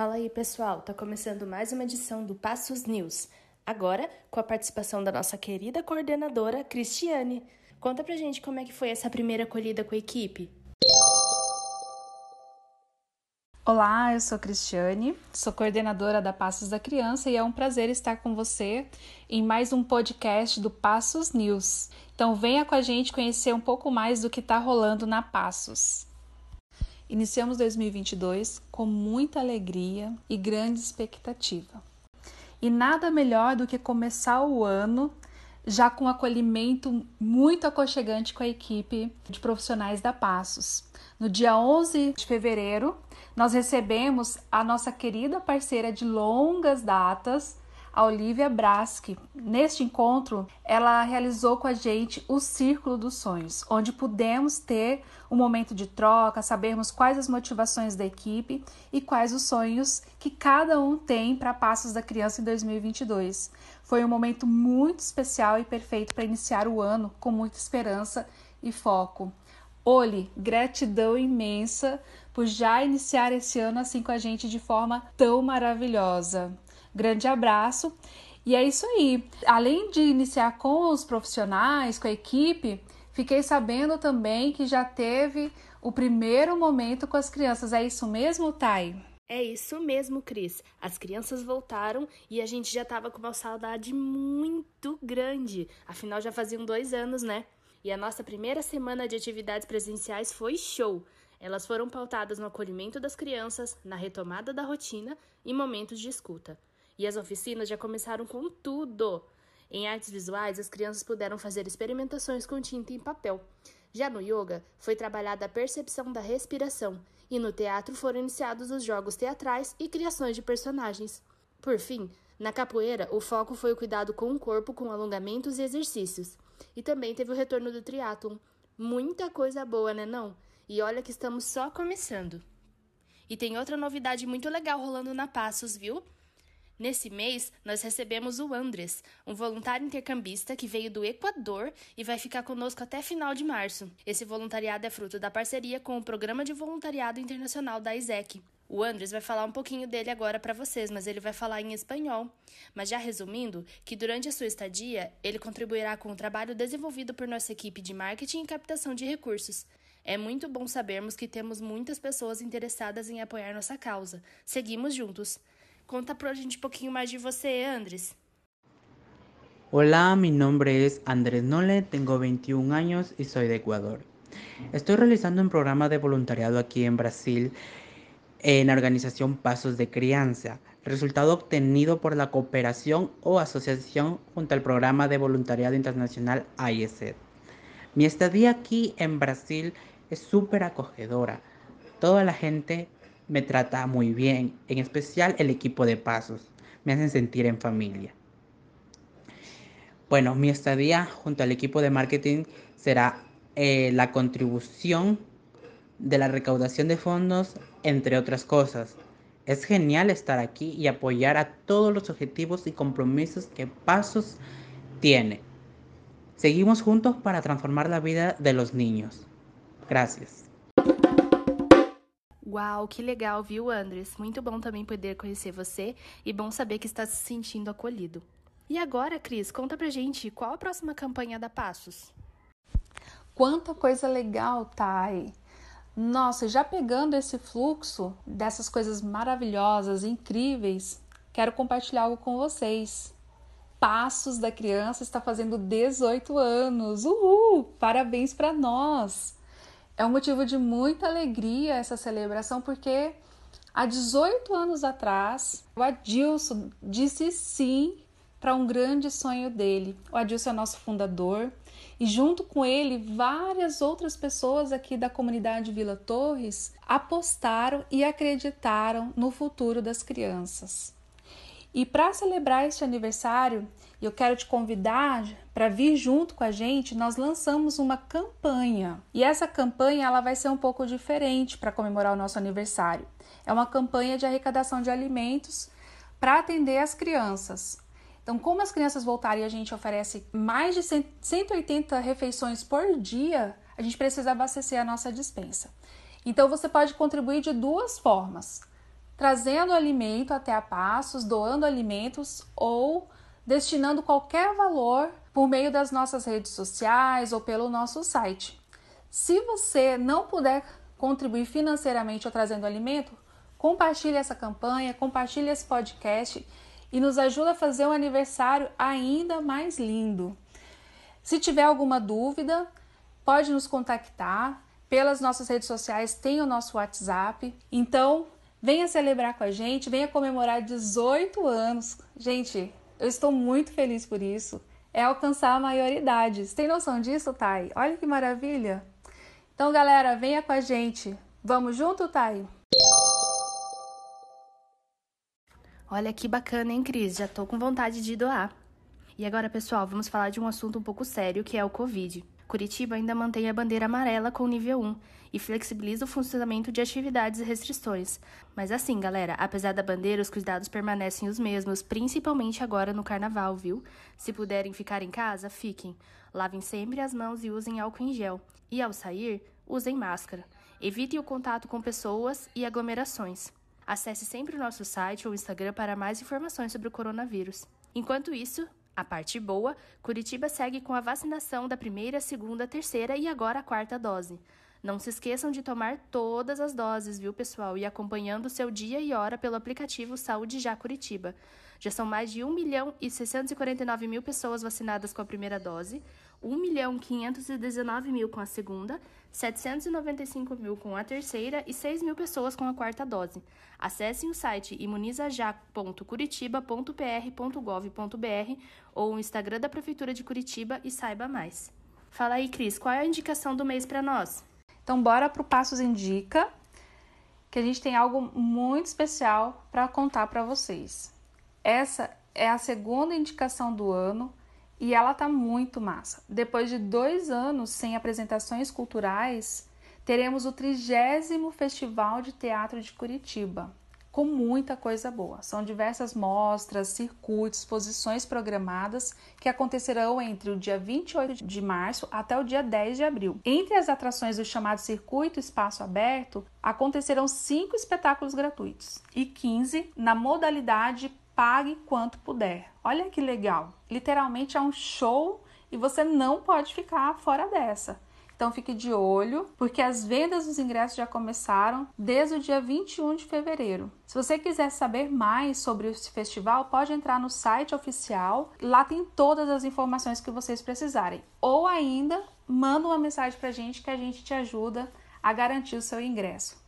Fala aí, pessoal. Tá começando mais uma edição do Passos News. Agora, com a participação da nossa querida coordenadora, Cristiane. Conta pra gente como é que foi essa primeira acolhida com a equipe. Olá, eu sou Cristiane, sou coordenadora da Passos da Criança e é um prazer estar com você em mais um podcast do Passos News. Então venha com a gente conhecer um pouco mais do que está rolando na Passos. Iniciamos 2022 com muita alegria e grande expectativa. E nada melhor do que começar o ano já com um acolhimento muito aconchegante com a equipe de profissionais da Passos. No dia 11 de fevereiro, nós recebemos a nossa querida parceira de longas datas, a Olivia Braski. Neste encontro, ela realizou com a gente o Círculo dos Sonhos, onde pudemos ter um momento de troca, sabermos quais as motivações da equipe e quais os sonhos que cada um tem para Passos da Criança em 2022. Foi um momento muito especial e perfeito para iniciar o ano com muita esperança e foco. Oli, gratidão imensa por já iniciar esse ano assim com a gente de forma tão maravilhosa. Grande abraço. E é isso aí. Além de iniciar com os profissionais, com a equipe, fiquei sabendo também que já teve o primeiro momento com as crianças. É isso mesmo, Thay? É isso mesmo, Cris. As crianças voltaram e a gente já tava com uma saudade muito grande. Afinal, já faziam dois anos, né? E a nossa primeira semana de atividades presenciais foi show. Elas foram pautadas no acolhimento das crianças, na retomada da rotina e momentos de escuta. E as oficinas já começaram com tudo. Em artes visuais, as crianças puderam fazer experimentações com tinta e papel. Já no yoga, foi trabalhada a percepção da respiração, e no teatro foram iniciados os jogos teatrais e criações de personagens. Por fim, na capoeira, o foco foi o cuidado com o corpo com alongamentos e exercícios. E também teve o retorno do triatlon. Muita coisa boa, né não? E olha que estamos só começando. E tem outra novidade muito legal rolando na Passos, viu? Nesse mês, nós recebemos o Andres, um voluntário intercambista que veio do Equador e vai ficar conosco até final de março. Esse voluntariado é fruto da parceria com o Programa de Voluntariado Internacional da ISEC. O Andres vai falar um pouquinho dele agora para vocês, mas ele vai falar em espanhol. Mas já resumindo, que durante a sua estadia, ele contribuirá com o trabalho desenvolvido por nossa equipe de marketing e captação de recursos. É muito bom sabermos que temos muitas pessoas interessadas em apoiar nossa causa. Seguimos juntos. Conta pra gente um pouquinho más de você, Andrés. Hola, mi nombre es Andrés Nole, tengo 21 años y soy de Ecuador. Estoy realizando un programa de voluntariado aquí en Brasil en la organización Pasos de Crianza, resultado obtenido por la cooperación o asociación junto al programa de voluntariado internacional IESED. Mi estadía aquí en Brasil es súper acogedora. Toda la gente me trata muy bien, en especial el equipo de pasos, me hacen sentir en familia. Bueno, mi estadía junto al equipo de marketing será eh, la contribución de la recaudación de fondos, entre otras cosas. Es genial estar aquí y apoyar a todos los objetivos y compromisos que Pasos tiene. Seguimos juntos para transformar la vida de los niños. Gracias. Uau, que legal, viu, Andres? Muito bom também poder conhecer você e bom saber que está se sentindo acolhido. E agora, Cris, conta pra gente qual a próxima campanha da Passos? Quanta coisa legal, Thay! Nossa, já pegando esse fluxo dessas coisas maravilhosas, incríveis, quero compartilhar algo com vocês. Passos da Criança está fazendo 18 anos. Uhul! Parabéns para nós! É um motivo de muita alegria essa celebração, porque há 18 anos atrás, o Adilson disse sim para um grande sonho dele. O Adilson é nosso fundador e, junto com ele, várias outras pessoas aqui da comunidade Vila Torres apostaram e acreditaram no futuro das crianças. E para celebrar este aniversário, eu quero te convidar para vir junto com a gente. Nós lançamos uma campanha e essa campanha ela vai ser um pouco diferente para comemorar o nosso aniversário. É uma campanha de arrecadação de alimentos para atender as crianças. Então, como as crianças voltarem e a gente oferece mais de 180 refeições por dia, a gente precisa abastecer a nossa dispensa. Então, você pode contribuir de duas formas trazendo alimento até a Passos, doando alimentos ou destinando qualquer valor por meio das nossas redes sociais ou pelo nosso site. Se você não puder contribuir financeiramente ou trazendo alimento, compartilhe essa campanha, compartilhe esse podcast e nos ajuda a fazer um aniversário ainda mais lindo. Se tiver alguma dúvida, pode nos contactar pelas nossas redes sociais, tem o nosso WhatsApp. Então, venha celebrar com a gente, venha comemorar 18 anos. Gente, eu estou muito feliz por isso. É alcançar a maioridade. Você tem noção disso, Thay? Olha que maravilha! Então, galera, venha com a gente. Vamos junto, Thay? Olha que bacana, hein, Cris? Já tô com vontade de doar. E agora, pessoal, vamos falar de um assunto um pouco sério, que é o Covid. Curitiba ainda mantém a bandeira amarela com nível 1 e flexibiliza o funcionamento de atividades e restrições. Mas assim, galera, apesar da bandeira, os cuidados permanecem os mesmos, principalmente agora no carnaval, viu? Se puderem ficar em casa, fiquem. Lavem sempre as mãos e usem álcool em gel. E ao sair, usem máscara. Evitem o contato com pessoas e aglomerações. Acesse sempre o nosso site ou Instagram para mais informações sobre o coronavírus. Enquanto isso, a parte boa, Curitiba segue com a vacinação da primeira, segunda, terceira e agora a quarta dose. Não se esqueçam de tomar todas as doses, viu, pessoal? E acompanhando o seu dia e hora pelo aplicativo Saúde Já Curitiba. Já são mais de 1 milhão e 649 mil pessoas vacinadas com a primeira dose, 1 milhão 519 mil com a segunda 795 mil com a terceira e 6 mil pessoas com a quarta dose. Acessem o site imunizajá.curitiba.pr.gov.br ou o Instagram da Prefeitura de Curitiba e saiba mais. Fala aí, Cris, qual é a indicação do mês para nós? Então, bora para o Passos Indica, que a gente tem algo muito especial para contar para vocês. Essa é a segunda indicação do ano e ela tá muito massa. Depois de dois anos sem apresentações culturais, teremos o trigésimo Festival de Teatro de Curitiba, com muita coisa boa. São diversas mostras, circuitos, exposições programadas que acontecerão entre o dia 28 de março até o dia 10 de abril. Entre as atrações do chamado Circuito Espaço Aberto, acontecerão cinco espetáculos gratuitos e 15 na modalidade pague quanto puder. Olha que legal! Literalmente é um show e você não pode ficar fora dessa. Então fique de olho, porque as vendas dos ingressos já começaram desde o dia 21 de fevereiro. Se você quiser saber mais sobre esse festival, pode entrar no site oficial. Lá tem todas as informações que vocês precisarem. Ou ainda, manda uma mensagem para a gente que a gente te ajuda a garantir o seu ingresso.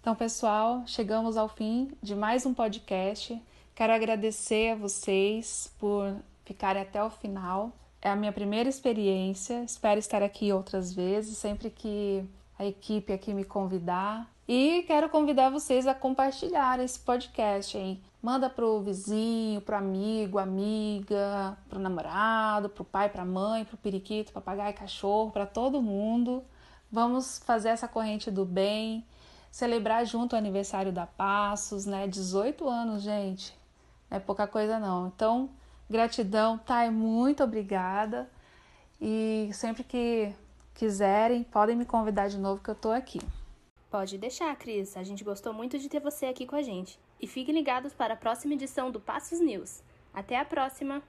Então, pessoal, chegamos ao fim de mais um podcast. Quero agradecer a vocês por ficarem até o final. É a minha primeira experiência. Espero estar aqui outras vezes, sempre que a equipe aqui me convidar. E quero convidar vocês a compartilhar esse podcast, hein? Manda pro vizinho, pro amigo, amiga, pro namorado, pro pai, pra mãe, pro periquito, papagaio, cachorro, para todo mundo. Vamos fazer essa corrente do bem celebrar junto o aniversário da Passos, né? 18 anos, gente. Não é pouca coisa não. Então, gratidão, Thay, muito obrigada. E sempre que quiserem, podem me convidar de novo que eu tô aqui. Pode deixar, Cris. A gente gostou muito de ter você aqui com a gente. E fiquem ligados para a próxima edição do Passos News. Até a próxima!